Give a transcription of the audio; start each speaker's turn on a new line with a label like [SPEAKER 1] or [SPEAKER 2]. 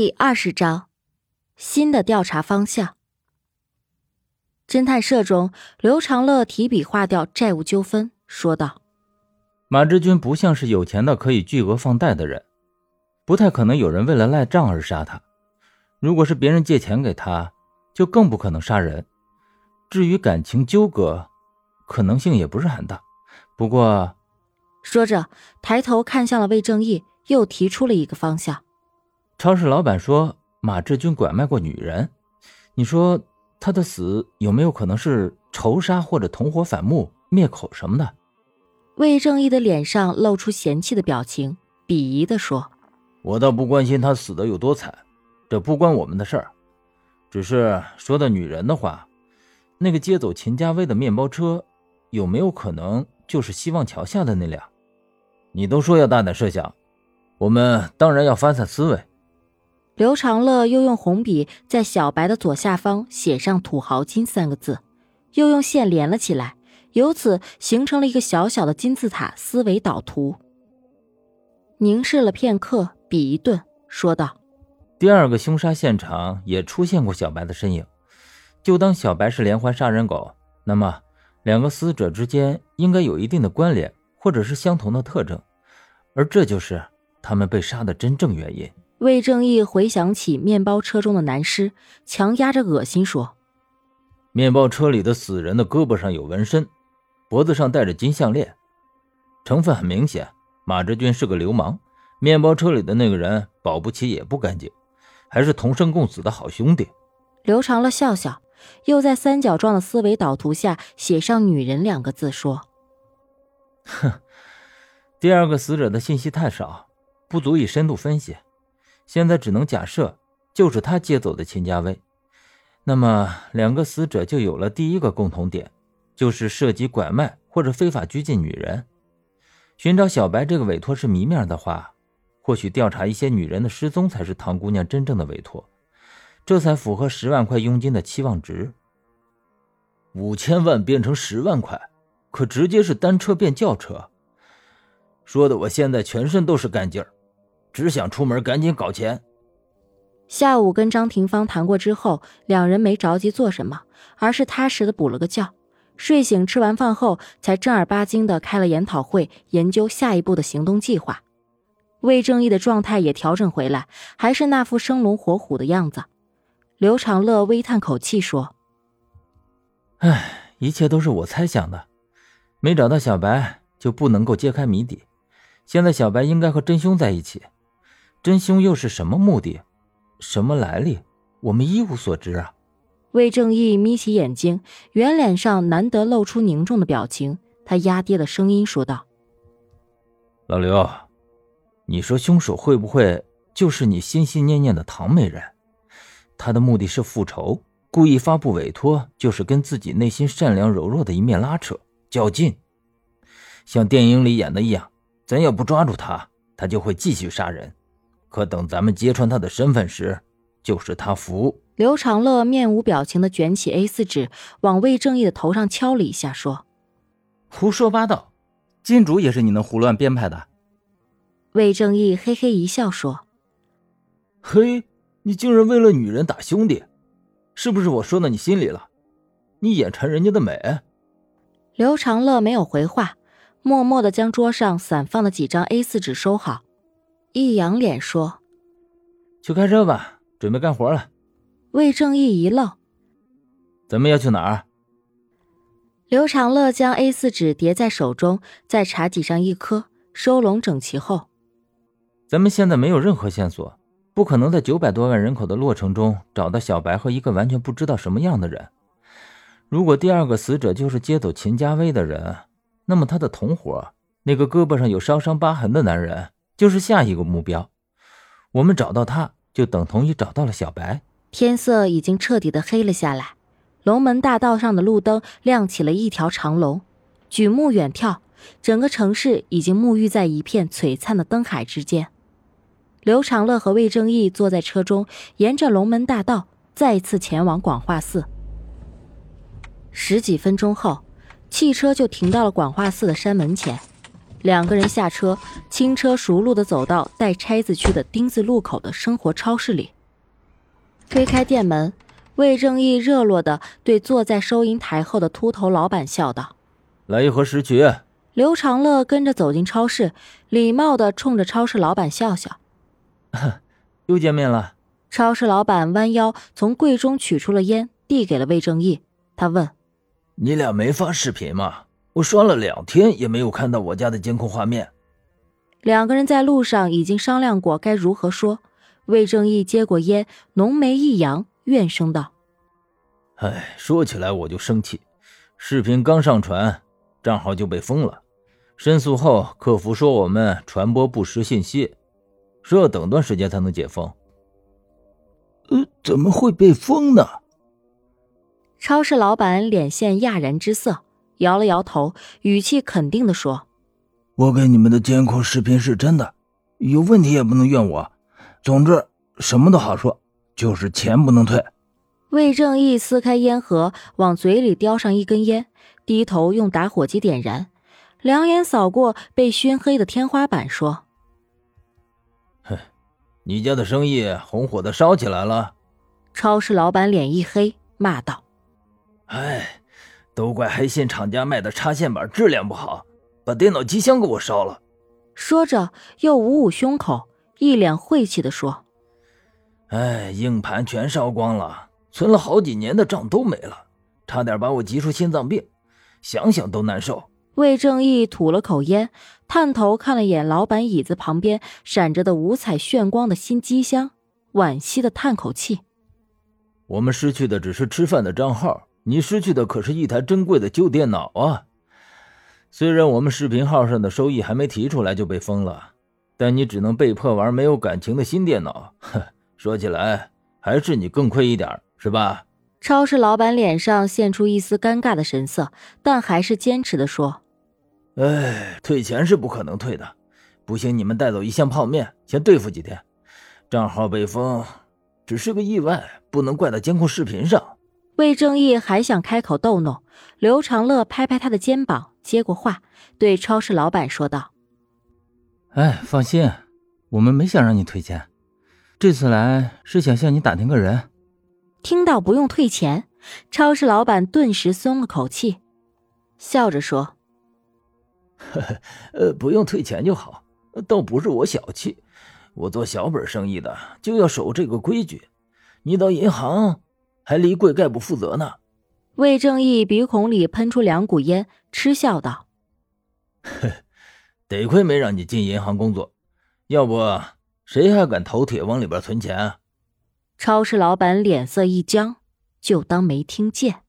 [SPEAKER 1] 第二十章，新的调查方向。侦探社中，刘长乐提笔划掉债务纠纷，说道：“
[SPEAKER 2] 马志军不像是有钱的可以巨额放贷的人，不太可能有人为了赖账而杀他。如果是别人借钱给他，就更不可能杀人。至于感情纠葛，可能性也不是很大。不过，
[SPEAKER 1] 说着抬头看向了魏正义，又提出了一个方向。”
[SPEAKER 2] 超市老板说马志军拐卖过女人，你说他的死有没有可能是仇杀或者同伙反目灭口什么的？
[SPEAKER 1] 魏正义的脸上露出嫌弃的表情，鄙夷地说：“
[SPEAKER 2] 我倒不关心他死的有多惨，这不关我们的事儿。只是说到女人的话，那个接走秦家威的面包车，有没有可能就是希望桥下的那辆？你都说要大胆设想，我们当然要发散思维。”
[SPEAKER 1] 刘长乐又用红笔在小白的左下方写上“土豪金”三个字，又用线连了起来，由此形成了一个小小的金字塔思维导图。凝视了片刻，笔一顿，说道：“
[SPEAKER 2] 第二个凶杀现场也出现过小白的身影，就当小白是连环杀人狗，那么两个死者之间应该有一定的关联，或者是相同的特征，而这就是他们被杀的真正原因。”
[SPEAKER 1] 魏正义回想起面包车中的男尸，强压着恶心说：“
[SPEAKER 2] 面包车里的死人的胳膊上有纹身，脖子上戴着金项链，成分很明显。马志军是个流氓，面包车里的那个人保不齐也不干净，还是同生共死的好兄弟。”
[SPEAKER 1] 刘长乐笑笑，又在三角状的思维导图下写上“女人”两个字，说：“
[SPEAKER 2] 哼，第二个死者的信息太少，不足以深度分析。”现在只能假设，就是他接走的秦家威。那么，两个死者就有了第一个共同点，就是涉及拐卖或者非法拘禁女人。寻找小白这个委托是谜面的话，或许调查一些女人的失踪才是唐姑娘真正的委托，这才符合十万块佣金的期望值。五千万变成十万块，可直接是单车变轿车，说的我现在全身都是干劲儿。只想出门赶紧搞钱。
[SPEAKER 1] 下午跟张廷芳谈过之后，两人没着急做什么，而是踏实的补了个觉。睡醒吃完饭后，才正儿八经的开了研讨会，研究下一步的行动计划。魏正义的状态也调整回来，还是那副生龙活虎的样子。刘长乐微叹口气说：“
[SPEAKER 2] 唉，一切都是我猜想的，没找到小白就不能够揭开谜底。现在小白应该和真凶在一起。”真凶又是什么目的，什么来历，我们一无所知啊！
[SPEAKER 1] 魏正义眯起眼睛，圆脸上难得露出凝重的表情。他压低了声音说道：“
[SPEAKER 2] 老刘，你说凶手会不会就是你心心念念的唐美人？他的目的是复仇，故意发布委托，就是跟自己内心善良柔弱的一面拉扯较劲，像电影里演的一样，咱要不抓住他，他就会继续杀人。”可等咱们揭穿他的身份时，就是他服。
[SPEAKER 1] 刘长乐面无表情的卷起 A 四纸，往魏正义的头上敲了一下，说：“
[SPEAKER 2] 胡说八道，金主也是你能胡乱编排的。”
[SPEAKER 1] 魏正义嘿嘿一笑，说：“
[SPEAKER 2] 嘿，你竟然为了女人打兄弟，是不是我说到你心里了？你眼馋人家的美？”
[SPEAKER 1] 刘长乐没有回话，默默的将桌上散放的几张 A 四纸收好。一扬脸说：“
[SPEAKER 2] 去开车吧，准备干活了。”
[SPEAKER 1] 魏正义一愣：“
[SPEAKER 2] 咱们要去哪儿？”
[SPEAKER 1] 刘长乐将 A 四纸叠在手中，在茶几上一磕，收拢整齐后：“
[SPEAKER 2] 咱们现在没有任何线索，不可能在九百多万人口的洛城中找到小白和一个完全不知道什么样的人。如果第二个死者就是接走秦家威的人，那么他的同伙那个胳膊上有烧伤疤痕的男人。”就是下一个目标，我们找到他，就等同于找到了小白。
[SPEAKER 1] 天色已经彻底的黑了下来，龙门大道上的路灯亮起了一条长龙。举目远眺，整个城市已经沐浴在一片璀璨的灯海之间。刘长乐和魏正义坐在车中，沿着龙门大道再次前往广化寺。十几分钟后，汽车就停到了广化寺的山门前。两个人下车，轻车熟路的走到带拆字区的丁字路口的生活超市里。推开店门，魏正义热络的对坐在收银台后的秃头老板笑道：“
[SPEAKER 3] 来一盒十曲。”
[SPEAKER 1] 刘长乐跟着走进超市，礼貌的冲着超市老板笑笑：“
[SPEAKER 3] 又见面了。”
[SPEAKER 1] 超市老板弯腰从柜中取出了烟，递给了魏正义。他问：“
[SPEAKER 2] 你俩没发视频吗？”我刷了两天也没有看到我家的监控画面。
[SPEAKER 1] 两个人在路上已经商量过该如何说。魏正义接过烟，浓眉一扬，怨声道：“
[SPEAKER 2] 哎，说起来我就生气，视频刚上传，账号就被封了。申诉后，客服说我们传播不实信息，说要等段时间才能解封。呃，怎么会被封呢？”
[SPEAKER 1] 超市老板脸现讶然之色。摇了摇头，语气肯定的说：“
[SPEAKER 2] 我给你们的监控视频是真的，有问题也不能怨我。总之，什么都好说，就是钱不能退。”
[SPEAKER 1] 魏正义撕开烟盒，往嘴里叼上一根烟，低头用打火机点燃，两眼扫过被熏黑的天花板，说：“
[SPEAKER 2] 哼，你家的生意红火的烧起来了。”
[SPEAKER 1] 超市老板脸一黑，骂道：“
[SPEAKER 2] 哎！”都怪黑线厂家卖的插线板质量不好，把电脑机箱给我烧了。
[SPEAKER 1] 说着又捂捂胸口，一脸晦气的说：“
[SPEAKER 2] 哎，硬盘全烧光了，存了好几年的账都没了，差点把我急出心脏病，想想都难受。”
[SPEAKER 1] 魏正义吐了口烟，探头看了眼老板椅子旁边闪着的五彩炫光的新机箱，惋惜的叹口气：“
[SPEAKER 2] 我们失去的只是吃饭的账号。”你失去的可是一台珍贵的旧电脑啊！虽然我们视频号上的收益还没提出来就被封了，但你只能被迫玩没有感情的新电脑。哼，说起来还是你更亏一点，是吧？
[SPEAKER 1] 超市老板脸上现出一丝尴尬的神色，但还是坚持的说：“
[SPEAKER 2] 哎，退钱是不可能退的。不行，你们带走一箱泡面，先对付几天。账号被封只是个意外，不能怪到监控视频上。”
[SPEAKER 1] 魏正义还想开口逗弄，刘长乐拍拍他的肩膀，接过话，对超市老板说道：“
[SPEAKER 3] 哎，放心，我们没想让你退钱，这次来是想向你打听个人。”
[SPEAKER 1] 听到不用退钱，超市老板顿时松了口气，笑着说：“
[SPEAKER 2] 呵呵，呃，不用退钱就好，倒不是我小气，我做小本生意的就要守这个规矩。你到银行。”还离柜概不负责呢。
[SPEAKER 1] 魏正义鼻孔里喷出两股烟，嗤笑道：“
[SPEAKER 2] 得亏没让你进银行工作，要不谁还敢头铁往里边存钱啊？”
[SPEAKER 1] 超市老板脸色一僵，就当没听见。